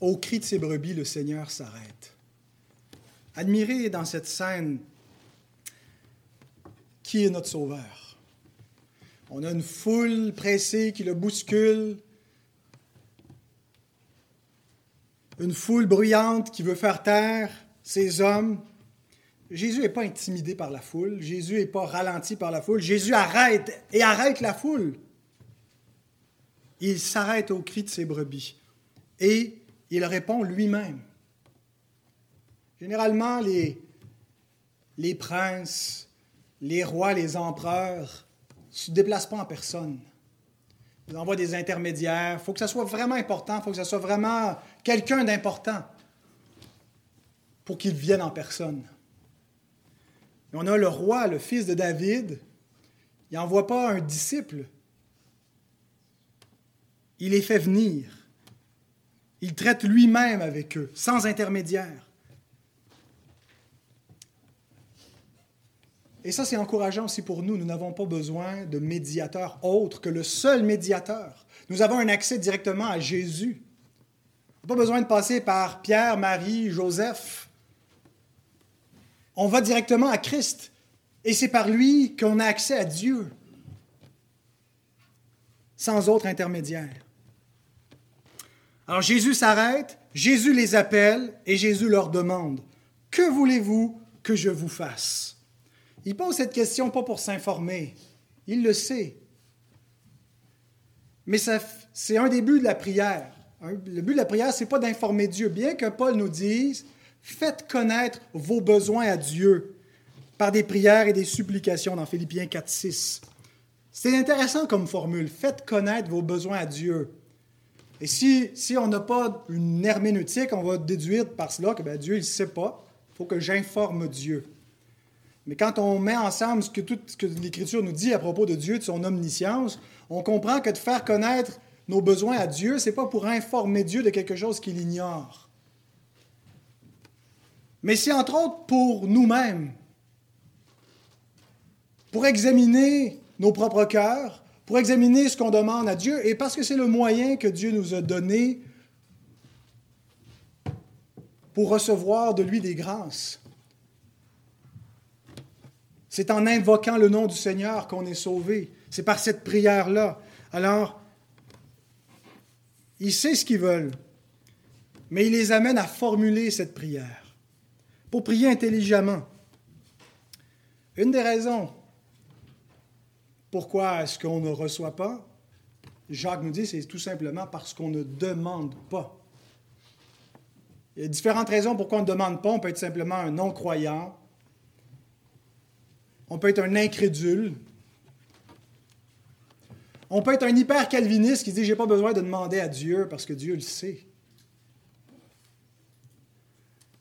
Au cri de ses brebis, le Seigneur s'arrête. Admirez dans cette scène qui est notre Sauveur. On a une foule pressée qui le bouscule, une foule bruyante qui veut faire taire ces hommes, Jésus n'est pas intimidé par la foule, Jésus n'est pas ralenti par la foule, Jésus arrête et arrête la foule. Il s'arrête au cri de ses brebis et il répond lui-même. Généralement, les, les princes, les rois, les empereurs ne se déplacent pas en personne. Ils envoient des intermédiaires. Il faut que ça soit vraiment important, il faut que ça soit vraiment quelqu'un d'important pour qu'il vienne en personne on a le roi, le fils de David. Il n'envoie pas un disciple. Il les fait venir. Il traite lui-même avec eux, sans intermédiaire. Et ça, c'est encourageant aussi pour nous. Nous n'avons pas besoin de médiateur autre que le seul médiateur. Nous avons un accès directement à Jésus. Pas besoin de passer par Pierre, Marie, Joseph on va directement à Christ. Et c'est par lui qu'on a accès à Dieu, sans autre intermédiaire. Alors Jésus s'arrête, Jésus les appelle et Jésus leur demande, Que voulez-vous que je vous fasse? Il pose cette question pas pour s'informer, il le sait. Mais c'est un des buts de la prière. Le but de la prière, ce n'est pas d'informer Dieu, bien que Paul nous dise Faites connaître vos besoins à Dieu par des prières et des supplications dans Philippiens 4, 6. C'est intéressant comme formule. Faites connaître vos besoins à Dieu. Et si, si on n'a pas une herméneutique, on va déduire par cela que ben, Dieu, il ne sait pas. Il faut que j'informe Dieu. Mais quand on met ensemble ce que, tout, ce que l'Écriture nous dit à propos de Dieu, de son omniscience, on comprend que de faire connaître nos besoins à Dieu, ce n'est pas pour informer Dieu de quelque chose qu'il ignore mais c'est entre autres pour nous-mêmes, pour examiner nos propres cœurs, pour examiner ce qu'on demande à Dieu, et parce que c'est le moyen que Dieu nous a donné pour recevoir de lui des grâces. C'est en invoquant le nom du Seigneur qu'on est sauvé. C'est par cette prière-là. Alors, il sait ce qu'ils veulent, mais il les amène à formuler cette prière pour prier intelligemment. Une des raisons pourquoi est-ce qu'on ne reçoit pas, Jacques nous dit, c'est tout simplement parce qu'on ne demande pas. Il y a différentes raisons pourquoi on ne demande pas. On peut être simplement un non-croyant. On peut être un incrédule. On peut être un hyper-calviniste qui dit J'ai pas besoin de demander à Dieu parce que Dieu le sait.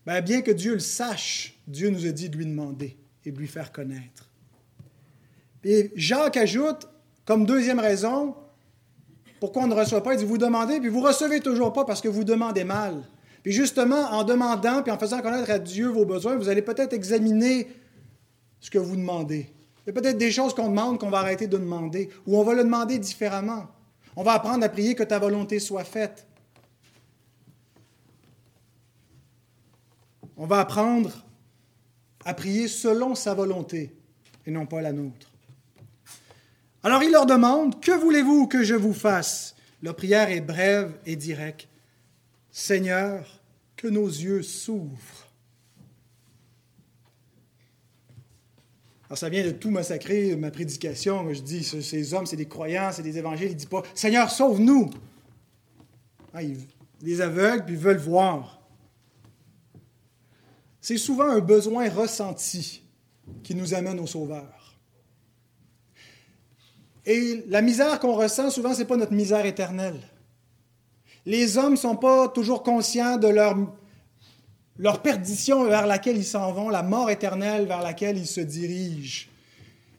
Ben, bien que Dieu le sache, Dieu nous a dit de lui demander et de lui faire connaître. Et Jacques ajoute, comme deuxième raison, pourquoi on ne reçoit pas, il dit Vous demandez, puis vous recevez toujours pas parce que vous demandez mal. Puis justement, en demandant, puis en faisant connaître à Dieu vos besoins, vous allez peut-être examiner ce que vous demandez. Il y a peut-être des choses qu'on demande qu'on va arrêter de demander, ou on va le demander différemment. On va apprendre à prier que ta volonté soit faite. On va apprendre à prier selon sa volonté et non pas la nôtre. Alors il leur demande, Que voulez-vous que je vous fasse? Leur prière est brève et directe. Seigneur, que nos yeux s'ouvrent Alors, ça vient de tout massacrer ma prédication. Je dis, ces hommes, c'est des croyants, c'est des évangiles. Il ne dit pas, Seigneur, sauve-nous. Ah, les aveugles, puis veulent voir. C'est souvent un besoin ressenti qui nous amène au Sauveur. Et la misère qu'on ressent, souvent, ce n'est pas notre misère éternelle. Les hommes ne sont pas toujours conscients de leur perdition vers laquelle ils s'en vont, la mort éternelle vers laquelle ils se dirigent.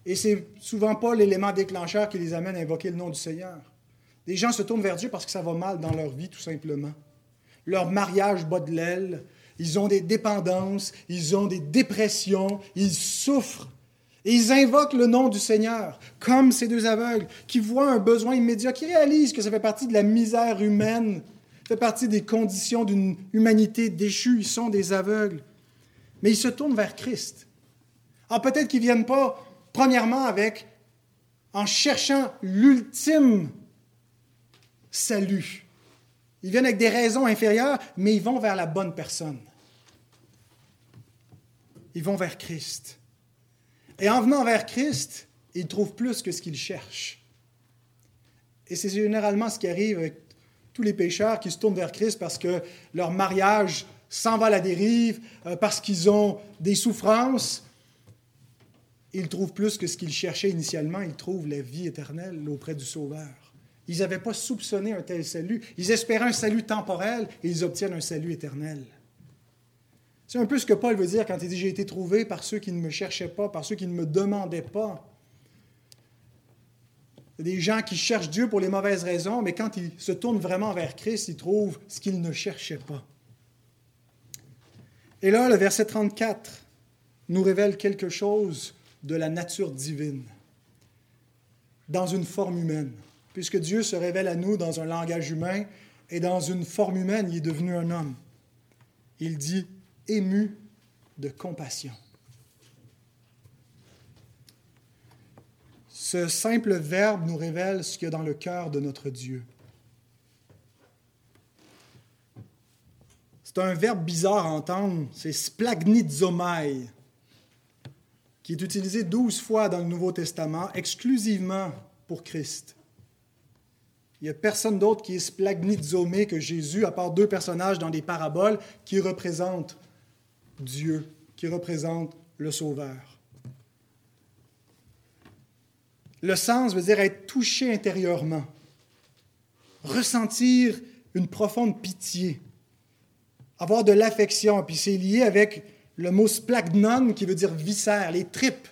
Et c'est souvent pas l'élément déclencheur qui les amène à invoquer le nom du Seigneur. Les gens se tournent vers Dieu parce que ça va mal dans leur vie, tout simplement. Leur mariage bat de l'aile, ils ont des dépendances, ils ont des dépressions, ils souffrent. Et ils invoquent le nom du Seigneur, comme ces deux aveugles, qui voient un besoin immédiat, qui réalisent que ça fait partie de la misère humaine fait partie des conditions d'une humanité déchue. Ils sont des aveugles. Mais ils se tournent vers Christ. Alors peut-être qu'ils ne viennent pas, premièrement, avec, en cherchant l'ultime salut. Ils viennent avec des raisons inférieures, mais ils vont vers la bonne personne. Ils vont vers Christ. Et en venant vers Christ, ils trouvent plus que ce qu'ils cherchent. Et c'est généralement ce qui arrive avec tous les pécheurs qui se tournent vers Christ parce que leur mariage s'en va à la dérive, euh, parce qu'ils ont des souffrances, ils trouvent plus que ce qu'ils cherchaient initialement, ils trouvent la vie éternelle auprès du Sauveur. Ils n'avaient pas soupçonné un tel salut. Ils espéraient un salut temporel et ils obtiennent un salut éternel. C'est un peu ce que Paul veut dire quand il dit J'ai été trouvé par ceux qui ne me cherchaient pas, par ceux qui ne me demandaient pas. Il y a des gens qui cherchent Dieu pour les mauvaises raisons, mais quand ils se tournent vraiment vers Christ, ils trouvent ce qu'ils ne cherchaient pas. Et là, le verset 34 nous révèle quelque chose de la nature divine dans une forme humaine. Puisque Dieu se révèle à nous dans un langage humain et dans une forme humaine, il est devenu un homme. Il dit ému de compassion. Ce simple verbe nous révèle ce qu'il y a dans le cœur de notre Dieu. C'est un verbe bizarre à entendre, c'est splagnizomai, qui est utilisé douze fois dans le Nouveau Testament, exclusivement pour Christ. Il n'y a personne d'autre qui est splagnizomé que Jésus, à part deux personnages dans des paraboles qui représentent Dieu, qui représentent le Sauveur. Le sens veut dire être touché intérieurement, ressentir une profonde pitié, avoir de l'affection. Puis c'est lié avec le mot splagnon qui veut dire viscère, les tripes.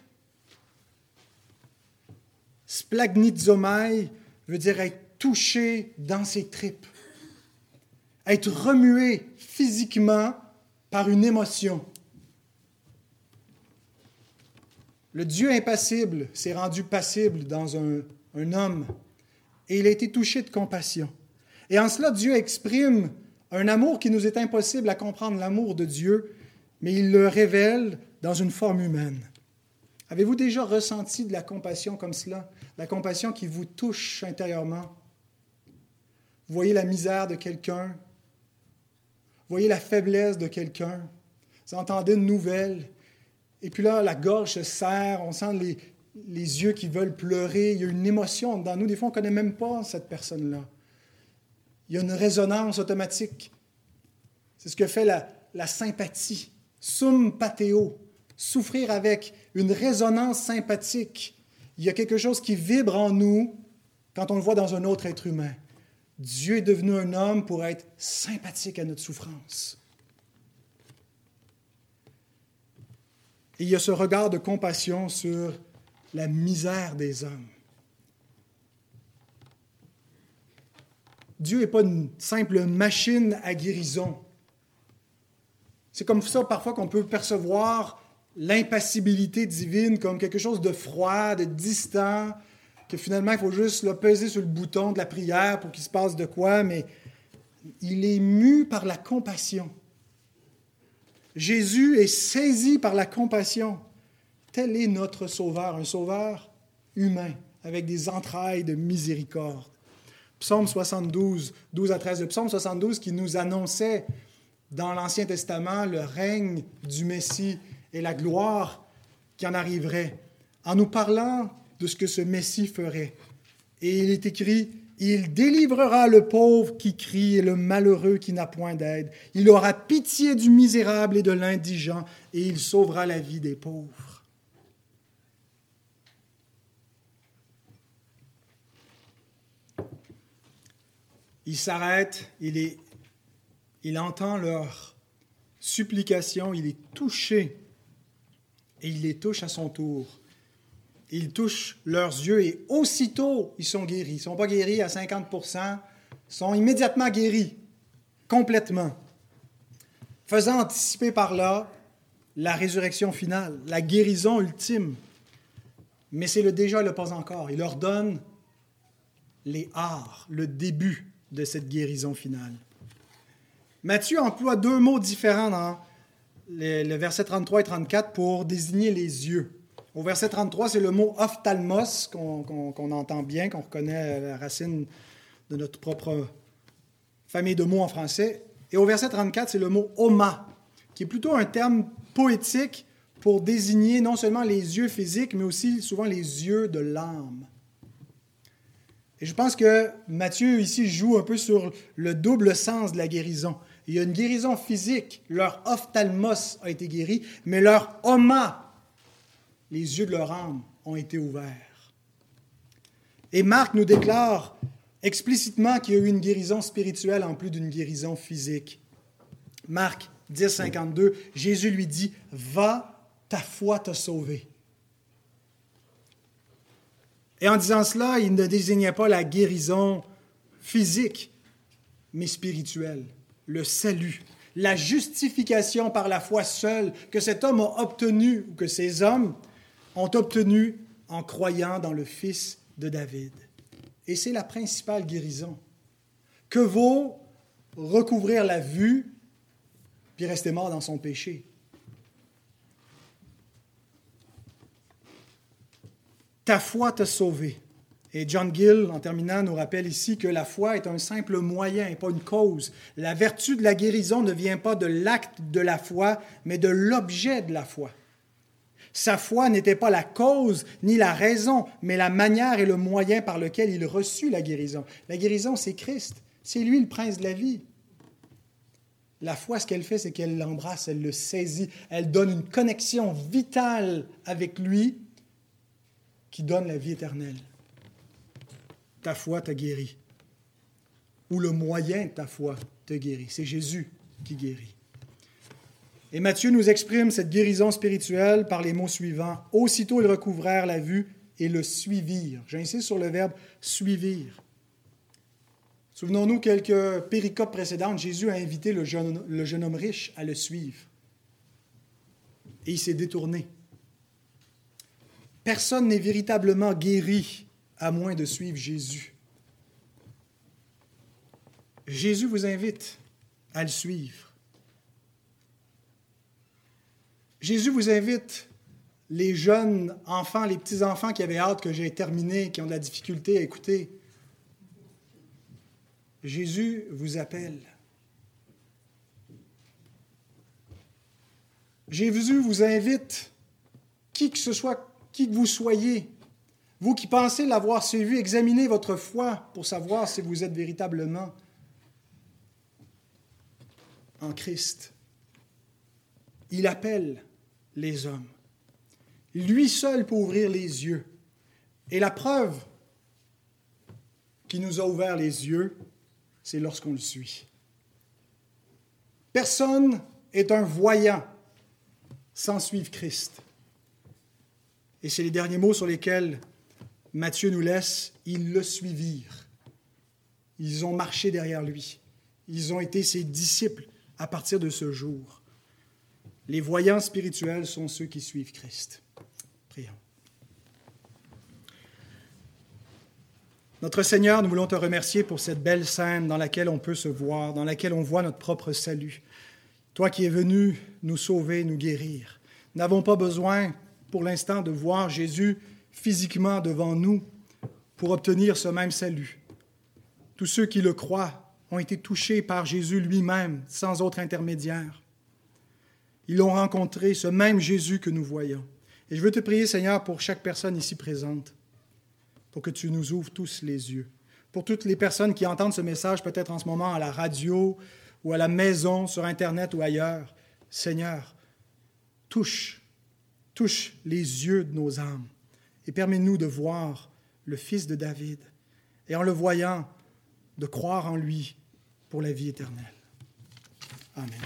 Splagnizomai veut dire être touché dans ses tripes, être remué physiquement par une émotion. Le Dieu impassible s'est rendu passible dans un, un, homme et il a été touché de compassion. Et en cela, Dieu exprime un amour qui nous est impossible à comprendre, l'amour de Dieu, mais il le révèle dans une forme humaine. Avez-vous déjà ressenti de la compassion comme cela, la compassion qui vous touche intérieurement? Vous voyez la misère de quelqu'un, vous voyez la faiblesse de quelqu'un, vous entendez une nouvelle, et puis là, la gorge se serre, on sent les, les yeux qui veulent pleurer, il y a une émotion dans nous, des fois on ne connaît même pas cette personne-là. Il y a une résonance automatique. C'est ce que fait la, la sympathie. Sum pateo, souffrir avec une résonance sympathique. Il y a quelque chose qui vibre en nous quand on le voit dans un autre être humain. Dieu est devenu un homme pour être sympathique à notre souffrance. Et il y a ce regard de compassion sur la misère des hommes. Dieu n'est pas une simple machine à guérison. C'est comme ça parfois qu'on peut percevoir l'impassibilité divine comme quelque chose de froid, de distant, que finalement il faut juste le peser sur le bouton de la prière pour qu'il se passe de quoi, mais il est mu par la compassion. Jésus est saisi par la compassion. Tel est notre Sauveur, un Sauveur humain, avec des entrailles de miséricorde. Psaume 72, 12 à 13, le psaume 72 qui nous annonçait dans l'Ancien Testament le règne du Messie et la gloire qui en arriverait, en nous parlant de ce que ce Messie ferait. Et il est écrit, il délivrera le pauvre qui crie et le malheureux qui n'a point d'aide. Il aura pitié du misérable et de l'indigent, et il sauvera la vie des pauvres. Il s'arrête, il, est, il entend leur supplication, il est touché, et il les touche à son tour ils touchent leurs yeux et aussitôt ils sont guéris. Ils ne sont pas guéris à 50% ils sont immédiatement guéris, complètement. Faisant anticiper par là la résurrection finale, la guérison ultime. Mais c'est le déjà et le pas encore. Il leur donne les arts, le début de cette guérison finale. Matthieu emploie deux mots différents dans le verset 33 et 34 pour désigner les yeux. Au verset 33, c'est le mot ophtalmos qu'on entend bien, qu'on reconnaît la racine de notre propre famille de mots en français. Et au verset 34, c'est le mot oma, qui est plutôt un terme poétique pour désigner non seulement les yeux physiques, mais aussi souvent les yeux de l'âme. Et je pense que Matthieu ici joue un peu sur le double sens de la guérison. Il y a une guérison physique, leur ophtalmos a été guéri, mais leur oma les yeux de leur âme ont été ouverts. Et Marc nous déclare explicitement qu'il y a eu une guérison spirituelle en plus d'une guérison physique. Marc 10, 52, Jésus lui dit, Va, ta foi t'a sauvé. Et en disant cela, il ne désignait pas la guérison physique, mais spirituelle, le salut, la justification par la foi seule que cet homme a obtenu, ou que ces hommes ont obtenu en croyant dans le Fils de David. Et c'est la principale guérison. Que vaut recouvrir la vue puis rester mort dans son péché? Ta foi t'a sauvé. Et John Gill, en terminant, nous rappelle ici que la foi est un simple moyen et pas une cause. La vertu de la guérison ne vient pas de l'acte de la foi, mais de l'objet de la foi. Sa foi n'était pas la cause ni la raison, mais la manière et le moyen par lequel il reçut la guérison. La guérison, c'est Christ. C'est lui le prince de la vie. La foi, ce qu'elle fait, c'est qu'elle l'embrasse, elle le saisit, elle donne une connexion vitale avec lui qui donne la vie éternelle. Ta foi t'a guéri. Ou le moyen de ta foi te guérit. C'est Jésus qui guérit. Et Matthieu nous exprime cette guérison spirituelle par les mots suivants. Aussitôt ils recouvrèrent la vue et le suivirent. J'insiste sur le verbe suivir. Souvenons-nous quelques péricopes précédentes, Jésus a invité le jeune, le jeune homme riche à le suivre. Et il s'est détourné. Personne n'est véritablement guéri à moins de suivre Jésus. Jésus vous invite à le suivre. Jésus vous invite, les jeunes enfants, les petits-enfants qui avaient hâte que j'ai terminé, qui ont de la difficulté à écouter. Jésus vous appelle. Jésus vous invite, qui que ce soit, qui que vous soyez, vous qui pensez l'avoir suivi, examinez votre foi pour savoir si vous êtes véritablement en Christ. Il appelle les hommes. Lui seul peut ouvrir les yeux. Et la preuve qui nous a ouvert les yeux, c'est lorsqu'on le suit. Personne est un voyant sans suivre Christ. Et c'est les derniers mots sur lesquels Matthieu nous laisse. Ils le suivirent. Ils ont marché derrière lui. Ils ont été ses disciples à partir de ce jour. Les voyants spirituels sont ceux qui suivent Christ. Prions. Notre Seigneur, nous voulons te remercier pour cette belle scène dans laquelle on peut se voir, dans laquelle on voit notre propre salut. Toi qui es venu nous sauver, nous guérir. N'avons pas besoin pour l'instant de voir Jésus physiquement devant nous pour obtenir ce même salut. Tous ceux qui le croient ont été touchés par Jésus lui-même sans autre intermédiaire. Ils ont rencontré ce même Jésus que nous voyons. Et je veux te prier, Seigneur, pour chaque personne ici présente, pour que tu nous ouvres tous les yeux. Pour toutes les personnes qui entendent ce message, peut-être en ce moment à la radio ou à la maison, sur Internet ou ailleurs, Seigneur, touche, touche les yeux de nos âmes et permets-nous de voir le Fils de David et en le voyant, de croire en lui pour la vie éternelle. Amen.